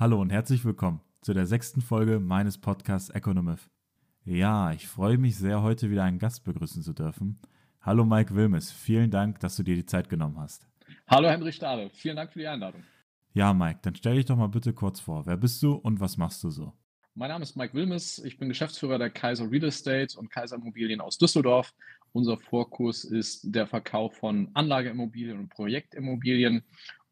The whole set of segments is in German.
Hallo und herzlich willkommen zu der sechsten Folge meines Podcasts Economist. Ja, ich freue mich sehr, heute wieder einen Gast begrüßen zu dürfen. Hallo Mike Wilmes, vielen Dank, dass du dir die Zeit genommen hast. Hallo Henrich Stahle, vielen Dank für die Einladung. Ja, Mike, dann stell dich doch mal bitte kurz vor. Wer bist du und was machst du so? Mein Name ist Mike Wilmes, ich bin Geschäftsführer der Kaiser Real Estate und Kaiser Immobilien aus Düsseldorf. Unser Fokus ist der Verkauf von Anlageimmobilien und Projektimmobilien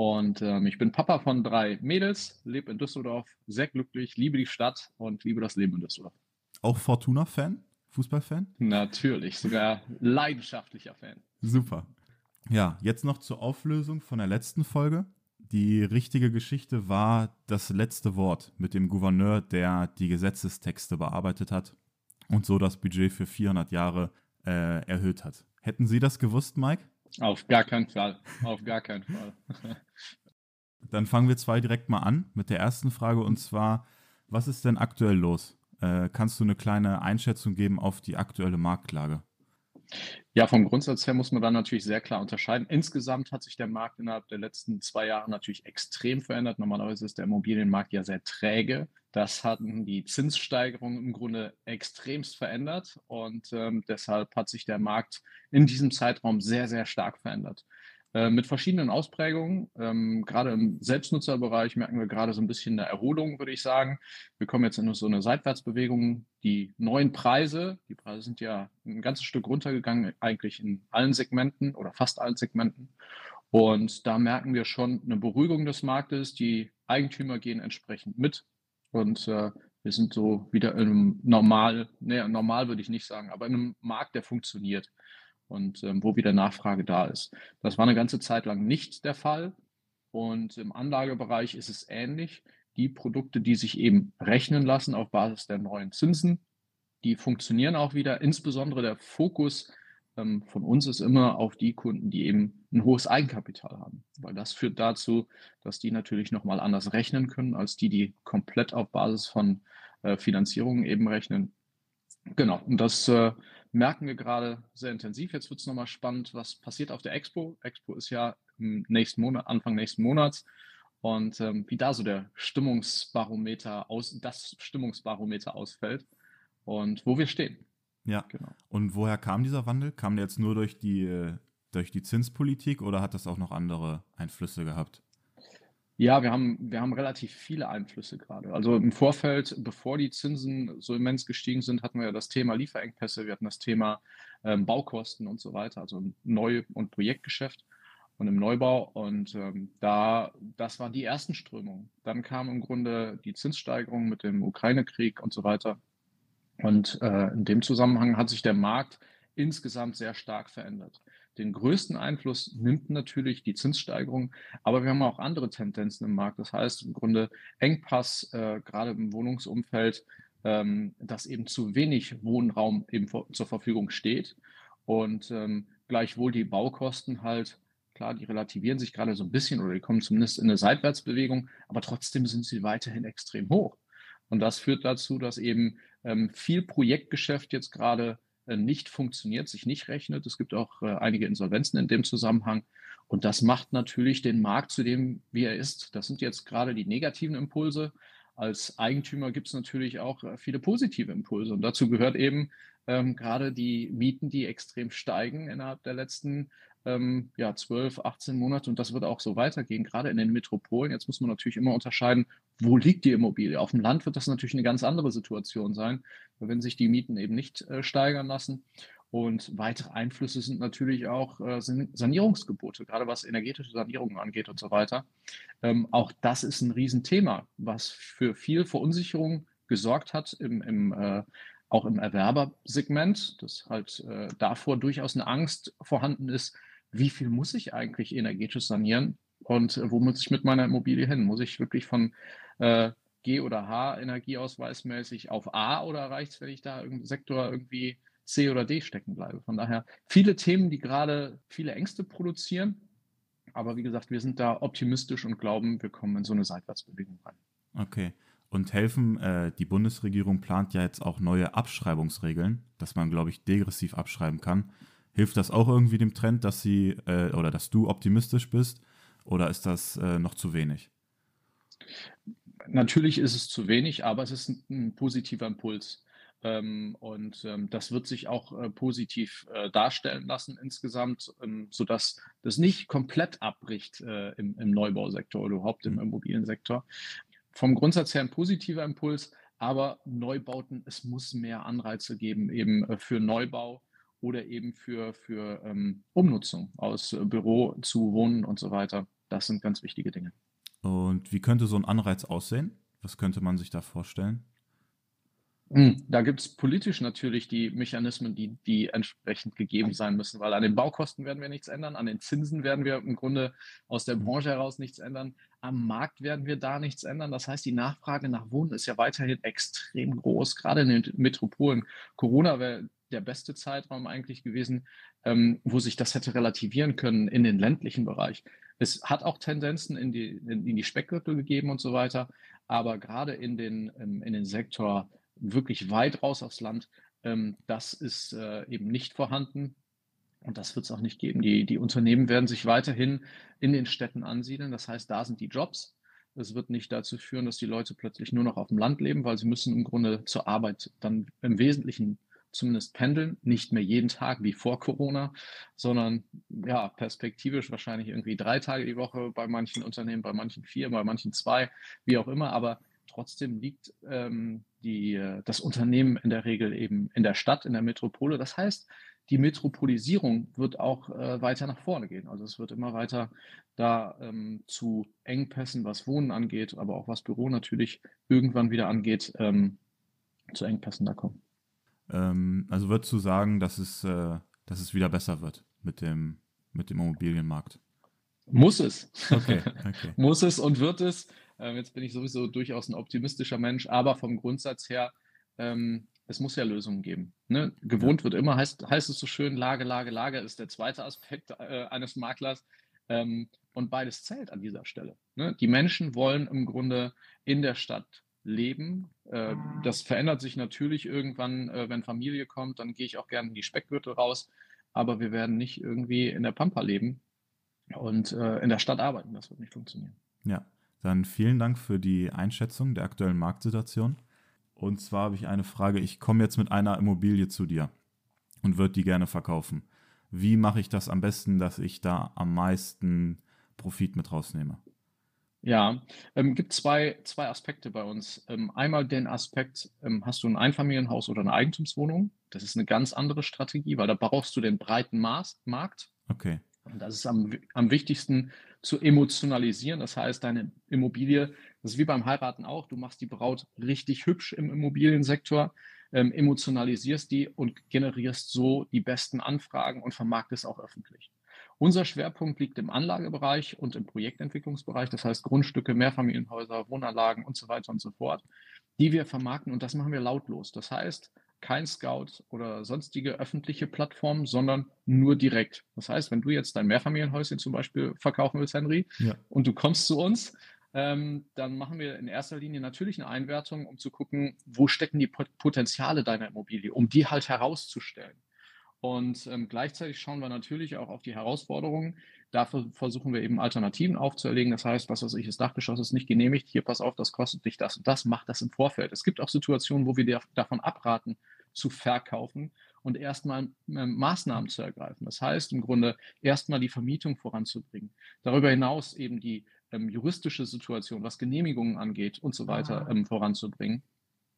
und ähm, ich bin Papa von drei Mädels, lebe in Düsseldorf, sehr glücklich, liebe die Stadt und liebe das Leben in Düsseldorf. Auch Fortuna-Fan? Fußballfan? Natürlich, sogar leidenschaftlicher Fan. Super. Ja, jetzt noch zur Auflösung von der letzten Folge. Die richtige Geschichte war das letzte Wort mit dem Gouverneur, der die Gesetzestexte bearbeitet hat und so das Budget für 400 Jahre äh, erhöht hat. Hätten Sie das gewusst, Mike? Auf gar keinen Fall. Auf gar keinen Fall. Dann fangen wir zwei direkt mal an mit der ersten Frage und zwar, was ist denn aktuell los? Äh, kannst du eine kleine Einschätzung geben auf die aktuelle Marktlage? Ja, vom Grundsatz her muss man dann natürlich sehr klar unterscheiden. Insgesamt hat sich der Markt innerhalb der letzten zwei Jahre natürlich extrem verändert. Normalerweise ist der Immobilienmarkt ja sehr träge. Das hatten die Zinssteigerungen im Grunde extremst verändert und ähm, deshalb hat sich der Markt in diesem Zeitraum sehr, sehr stark verändert. Äh, mit verschiedenen Ausprägungen. Ähm, gerade im Selbstnutzerbereich merken wir gerade so ein bisschen eine Erholung, würde ich sagen. Wir kommen jetzt in so eine Seitwärtsbewegung. Die neuen Preise, die Preise sind ja ein ganzes Stück runtergegangen, eigentlich in allen Segmenten oder fast allen Segmenten. Und da merken wir schon eine Beruhigung des Marktes. Die Eigentümer gehen entsprechend mit. Und äh, wir sind so wieder in einem normal, nee, normal würde ich nicht sagen, aber in einem Markt, der funktioniert und ähm, wo wieder Nachfrage da ist. Das war eine ganze Zeit lang nicht der Fall. Und im Anlagebereich ist es ähnlich. Die Produkte, die sich eben rechnen lassen auf Basis der neuen Zinsen, die funktionieren auch wieder. Insbesondere der Fokus ähm, von uns ist immer auf die Kunden, die eben ein hohes Eigenkapital haben. Weil das führt dazu, dass die natürlich nochmal anders rechnen können, als die, die komplett auf Basis von äh, Finanzierungen eben rechnen. Genau, und das äh, merken wir gerade sehr intensiv. Jetzt wird es nochmal spannend, was passiert auf der Expo. Expo ist ja im nächsten Monat, Anfang nächsten Monats. Und ähm, wie da so der Stimmungsbarometer aus, das Stimmungsbarometer ausfällt und wo wir stehen. Ja, genau. Und woher kam dieser Wandel? Kam der jetzt nur durch die, äh, durch die Zinspolitik oder hat das auch noch andere Einflüsse gehabt? Ja, wir haben, wir haben relativ viele Einflüsse gerade. Also im Vorfeld, bevor die Zinsen so immens gestiegen sind, hatten wir ja das Thema Lieferengpässe, wir hatten das Thema ähm, Baukosten und so weiter, also Neu- und Projektgeschäft und im Neubau. Und ähm, da, das waren die ersten Strömungen. Dann kam im Grunde die Zinssteigerung mit dem Ukraine-Krieg und so weiter. Und äh, in dem Zusammenhang hat sich der Markt insgesamt sehr stark verändert. Den größten Einfluss nimmt natürlich die Zinssteigerung, aber wir haben auch andere Tendenzen im Markt. Das heißt im Grunde Engpass, äh, gerade im Wohnungsumfeld, ähm, dass eben zu wenig Wohnraum eben vor, zur Verfügung steht und ähm, gleichwohl die Baukosten halt klar, die relativieren sich gerade so ein bisschen oder die kommen zumindest in eine Seitwärtsbewegung, aber trotzdem sind sie weiterhin extrem hoch. Und das führt dazu, dass eben ähm, viel Projektgeschäft jetzt gerade nicht funktioniert, sich nicht rechnet. Es gibt auch äh, einige Insolvenzen in dem Zusammenhang. Und das macht natürlich den Markt zu dem, wie er ist. Das sind jetzt gerade die negativen Impulse. Als Eigentümer gibt es natürlich auch äh, viele positive Impulse. Und dazu gehört eben ähm, gerade die Mieten, die extrem steigen innerhalb der letzten ähm, ja, 12, 18 Monate. Und das wird auch so weitergehen, gerade in den Metropolen. Jetzt muss man natürlich immer unterscheiden, wo liegt die Immobilie? Auf dem Land wird das natürlich eine ganz andere Situation sein, wenn sich die Mieten eben nicht äh, steigern lassen. Und weitere Einflüsse sind natürlich auch äh, Sanierungsgebote, gerade was energetische Sanierungen angeht und so weiter. Ähm, auch das ist ein Riesenthema, was für viel Verunsicherung gesorgt hat, im, im, äh, auch im Erwerbersegment, dass halt äh, davor durchaus eine Angst vorhanden ist, wie viel muss ich eigentlich energetisch sanieren und äh, wo muss ich mit meiner Immobilie hin? Muss ich wirklich von äh, G oder H energieausweismäßig auf A oder reicht es, wenn ich da im Sektor irgendwie C oder D stecken bleibe? Von daher viele Themen, die gerade viele Ängste produzieren. Aber wie gesagt, wir sind da optimistisch und glauben, wir kommen in so eine Seitwärtsbewegung rein. Okay. Und helfen, äh, die Bundesregierung plant ja jetzt auch neue Abschreibungsregeln, dass man, glaube ich, degressiv abschreiben kann. Hilft das auch irgendwie dem Trend, dass sie äh, oder dass du optimistisch bist oder ist das äh, noch zu wenig? Natürlich ist es zu wenig, aber es ist ein, ein positiver Impuls. Ähm, und ähm, das wird sich auch äh, positiv äh, darstellen lassen insgesamt, ähm, sodass das nicht komplett abbricht äh, im, im, Neubausektor oder überhaupt im mhm. Immobiliensektor. Vom Grundsatz her ein positiver Impuls, aber Neubauten, es muss mehr Anreize geben, eben äh, für Neubau oder eben für, für ähm, Umnutzung aus äh, Büro zu Wohnen und so weiter. Das sind ganz wichtige Dinge. Und wie könnte so ein Anreiz aussehen? Was könnte man sich da vorstellen? Hm, da gibt es politisch natürlich die Mechanismen, die, die entsprechend gegeben sein müssen, weil an den Baukosten werden wir nichts ändern, an den Zinsen werden wir im Grunde aus der Branche heraus nichts ändern, am Markt werden wir da nichts ändern. Das heißt, die Nachfrage nach Wohnen ist ja weiterhin extrem groß, gerade in den Metropolen. Corona wäre der beste Zeitraum eigentlich gewesen, ähm, wo sich das hätte relativieren können in den ländlichen Bereich. Es hat auch Tendenzen in die, in, in die Speckgürtel gegeben und so weiter, aber gerade in den, ähm, in den Sektor wirklich weit raus aufs Land. Ähm, das ist äh, eben nicht vorhanden. Und das wird es auch nicht geben. Die, die Unternehmen werden sich weiterhin in den Städten ansiedeln. Das heißt, da sind die Jobs. Es wird nicht dazu führen, dass die Leute plötzlich nur noch auf dem Land leben, weil sie müssen im Grunde zur Arbeit dann im Wesentlichen zumindest pendeln, nicht mehr jeden Tag wie vor Corona, sondern ja, perspektivisch wahrscheinlich irgendwie drei Tage die Woche bei manchen Unternehmen, bei manchen vier, bei manchen zwei, wie auch immer. Aber trotzdem liegt ähm, die, äh, das Unternehmen in der Regel eben in der Stadt, in der Metropole. Das heißt, die Metropolisierung wird auch äh, weiter nach vorne gehen. Also es wird immer weiter da ähm, zu Engpässen, was Wohnen angeht, aber auch was Büro natürlich irgendwann wieder angeht, ähm, zu Engpässen da kommen. Ähm, also würdest du sagen, dass es, äh, dass es wieder besser wird mit dem, mit dem Immobilienmarkt? Muss es. Okay, okay. Muss es und wird es. Ähm, jetzt bin ich sowieso durchaus ein optimistischer Mensch, aber vom Grundsatz her, ähm, es muss ja Lösungen geben. Ne? Gewohnt ja. wird immer, heißt, heißt es so schön, Lage, Lage, Lage ist der zweite Aspekt äh, eines Maklers. Ähm, und beides zählt an dieser Stelle. Ne? Die Menschen wollen im Grunde in der Stadt leben. Äh, das verändert sich natürlich irgendwann, äh, wenn Familie kommt, dann gehe ich auch gerne in die Speckgürtel raus. Aber wir werden nicht irgendwie in der Pampa leben und äh, in der Stadt arbeiten. Das wird nicht funktionieren. Ja, dann vielen Dank für die Einschätzung der aktuellen Marktsituation. Und zwar habe ich eine Frage. Ich komme jetzt mit einer Immobilie zu dir und würde die gerne verkaufen. Wie mache ich das am besten, dass ich da am meisten Profit mit rausnehme? Ja, ähm, gibt zwei, zwei Aspekte bei uns. Ähm, einmal den Aspekt, ähm, hast du ein Einfamilienhaus oder eine Eigentumswohnung? Das ist eine ganz andere Strategie, weil da brauchst du den breiten Maß, Markt. Okay. Und das ist am, am wichtigsten zu emotionalisieren. Das heißt, deine Immobilie, das ist wie beim Heiraten auch, du machst die Braut richtig hübsch im Immobiliensektor, ähm, emotionalisierst die und generierst so die besten Anfragen und vermarktest auch öffentlich. Unser Schwerpunkt liegt im Anlagebereich und im Projektentwicklungsbereich, das heißt Grundstücke, Mehrfamilienhäuser, Wohnanlagen und so weiter und so fort, die wir vermarkten und das machen wir lautlos. Das heißt, kein Scout oder sonstige öffentliche Plattform, sondern nur direkt. Das heißt, wenn du jetzt dein Mehrfamilienhäuschen zum Beispiel verkaufen willst, Henry, ja. und du kommst zu uns, ähm, dann machen wir in erster Linie natürlich eine Einwertung, um zu gucken, wo stecken die Potenziale deiner Immobilie, um die halt herauszustellen. Und ähm, gleichzeitig schauen wir natürlich auch auf die Herausforderungen. Dafür versuchen wir eben Alternativen aufzuerlegen. Das heißt, was weiß ich, das Dachgeschoss ist nicht genehmigt. Hier, pass auf, das kostet dich das und das. Mach das im Vorfeld. Es gibt auch Situationen, wo wir dir davon abraten, zu verkaufen und erstmal ähm, Maßnahmen zu ergreifen. Das heißt, im Grunde erstmal die Vermietung voranzubringen. Darüber hinaus eben die ähm, juristische Situation, was Genehmigungen angeht und so weiter, ah. ähm, voranzubringen.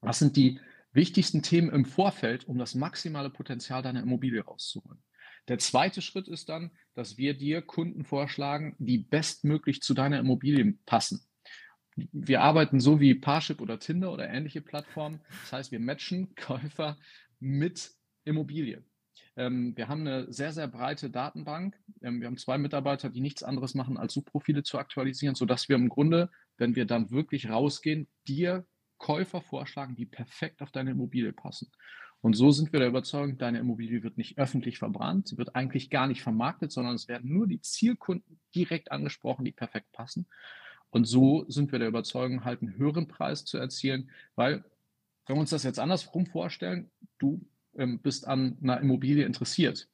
Was sind die wichtigsten Themen im Vorfeld, um das maximale Potenzial deiner Immobilie rauszuholen. Der zweite Schritt ist dann, dass wir dir Kunden vorschlagen, die bestmöglich zu deiner Immobilie passen. Wir arbeiten so wie Parship oder Tinder oder ähnliche Plattformen. Das heißt, wir matchen Käufer mit Immobilie. Ähm, wir haben eine sehr, sehr breite Datenbank. Ähm, wir haben zwei Mitarbeiter, die nichts anderes machen, als Suchprofile zu aktualisieren, sodass wir im Grunde, wenn wir dann wirklich rausgehen, dir Käufer vorschlagen, die perfekt auf deine Immobilie passen. Und so sind wir der Überzeugung, deine Immobilie wird nicht öffentlich verbrannt, sie wird eigentlich gar nicht vermarktet, sondern es werden nur die Zielkunden direkt angesprochen, die perfekt passen. Und so sind wir der Überzeugung, halt einen höheren Preis zu erzielen, weil, wenn wir uns das jetzt andersrum vorstellen, du ähm, bist an einer Immobilie interessiert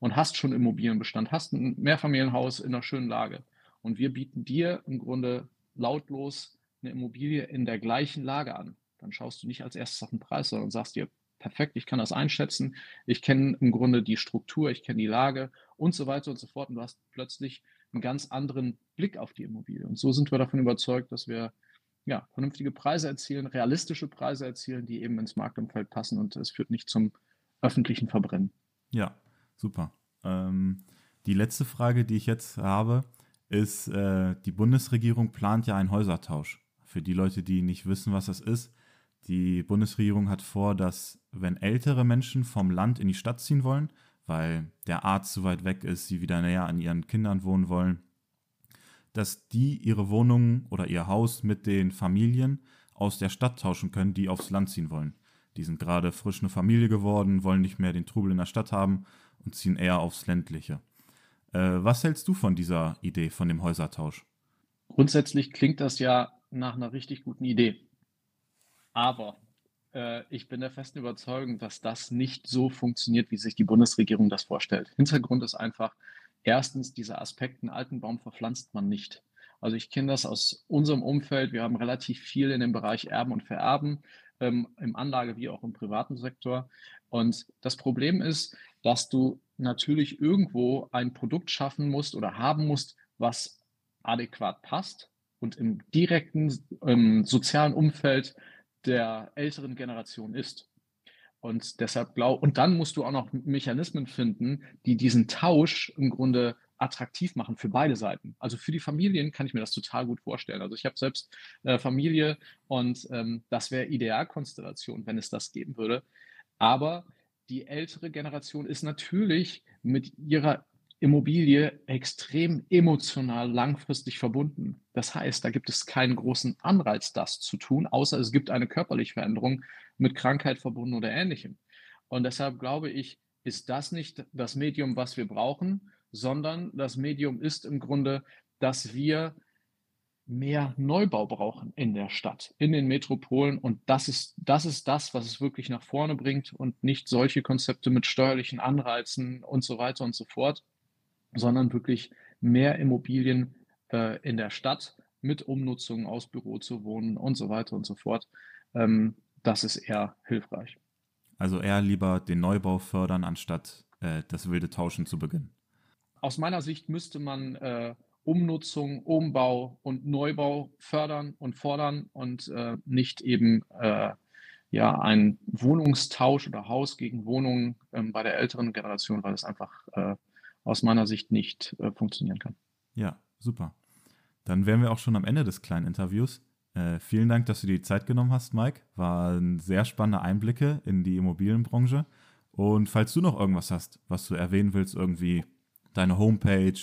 und hast schon Immobilienbestand, hast ein Mehrfamilienhaus in einer schönen Lage. Und wir bieten dir im Grunde lautlos eine Immobilie in der gleichen Lage an. Dann schaust du nicht als erstes auf den Preis, sondern sagst dir, perfekt, ich kann das einschätzen, ich kenne im Grunde die Struktur, ich kenne die Lage und so weiter und so fort. Und du hast plötzlich einen ganz anderen Blick auf die Immobilie. Und so sind wir davon überzeugt, dass wir ja, vernünftige Preise erzielen, realistische Preise erzielen, die eben ins Marktumfeld passen und es führt nicht zum öffentlichen Verbrennen. Ja, super. Ähm, die letzte Frage, die ich jetzt habe, ist, äh, die Bundesregierung plant ja einen Häusertausch. Für die Leute, die nicht wissen, was das ist, die Bundesregierung hat vor, dass wenn ältere Menschen vom Land in die Stadt ziehen wollen, weil der Arzt zu weit weg ist, sie wieder näher an ihren Kindern wohnen wollen, dass die ihre Wohnung oder ihr Haus mit den Familien aus der Stadt tauschen können, die aufs Land ziehen wollen. Die sind gerade frisch eine Familie geworden, wollen nicht mehr den Trubel in der Stadt haben und ziehen eher aufs ländliche. Äh, was hältst du von dieser Idee, von dem Häusertausch? Grundsätzlich klingt das ja nach einer richtig guten Idee. Aber äh, ich bin der festen Überzeugung, dass das nicht so funktioniert, wie sich die Bundesregierung das vorstellt. Hintergrund ist einfach, erstens, dieser Aspekt, einen alten Baum verpflanzt man nicht. Also ich kenne das aus unserem Umfeld. Wir haben relativ viel in dem Bereich Erben und Vererben, ähm, im Anlage- wie auch im privaten Sektor. Und das Problem ist, dass du natürlich irgendwo ein Produkt schaffen musst oder haben musst, was adäquat passt und im direkten ähm, sozialen Umfeld der älteren Generation ist. Und deshalb glaube, und dann musst du auch noch Mechanismen finden, die diesen Tausch im Grunde attraktiv machen für beide Seiten. Also für die Familien kann ich mir das total gut vorstellen. Also ich habe selbst äh, Familie und ähm, das wäre Idealkonstellation, wenn es das geben würde. Aber die ältere Generation ist natürlich mit ihrer Immobilie extrem emotional langfristig verbunden. Das heißt, da gibt es keinen großen Anreiz, das zu tun, außer es gibt eine körperliche Veränderung mit Krankheit verbunden oder ähnlichem. Und deshalb glaube ich, ist das nicht das Medium, was wir brauchen, sondern das Medium ist im Grunde, dass wir mehr Neubau brauchen in der Stadt, in den Metropolen. Und das ist, das ist das, was es wirklich nach vorne bringt und nicht solche Konzepte mit steuerlichen Anreizen und so weiter und so fort sondern wirklich mehr Immobilien äh, in der Stadt mit Umnutzung aus Büro zu wohnen und so weiter und so fort. Ähm, das ist eher hilfreich. Also eher lieber den Neubau fördern, anstatt äh, das wilde Tauschen zu beginnen. Aus meiner Sicht müsste man äh, Umnutzung, Umbau und Neubau fördern und fordern und äh, nicht eben äh, ja, ein Wohnungstausch oder Haus gegen Wohnung ähm, bei der älteren Generation, weil es einfach äh, aus meiner Sicht nicht äh, funktionieren kann. Ja, super. Dann wären wir auch schon am Ende des kleinen Interviews. Äh, vielen Dank, dass du dir die Zeit genommen hast, Mike. Waren sehr spannende Einblicke in die Immobilienbranche. Und falls du noch irgendwas hast, was du erwähnen willst, irgendwie deine Homepage,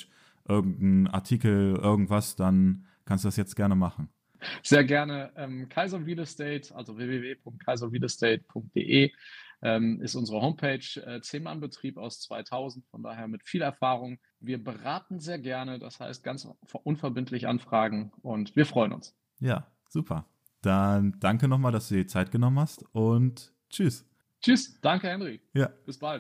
irgendein Artikel, irgendwas, dann kannst du das jetzt gerne machen. Sehr gerne. Ähm, Kaiser Real Estate, also www.kaiserrealestate.de ähm, ist unsere Homepage. Äh, Zehn-Mann-Betrieb aus 2000, von daher mit viel Erfahrung. Wir beraten sehr gerne, das heißt ganz unverbindlich anfragen und wir freuen uns. Ja, super. Dann danke nochmal, dass du dir die Zeit genommen hast und tschüss. Tschüss, danke Henry. Ja. Bis bald.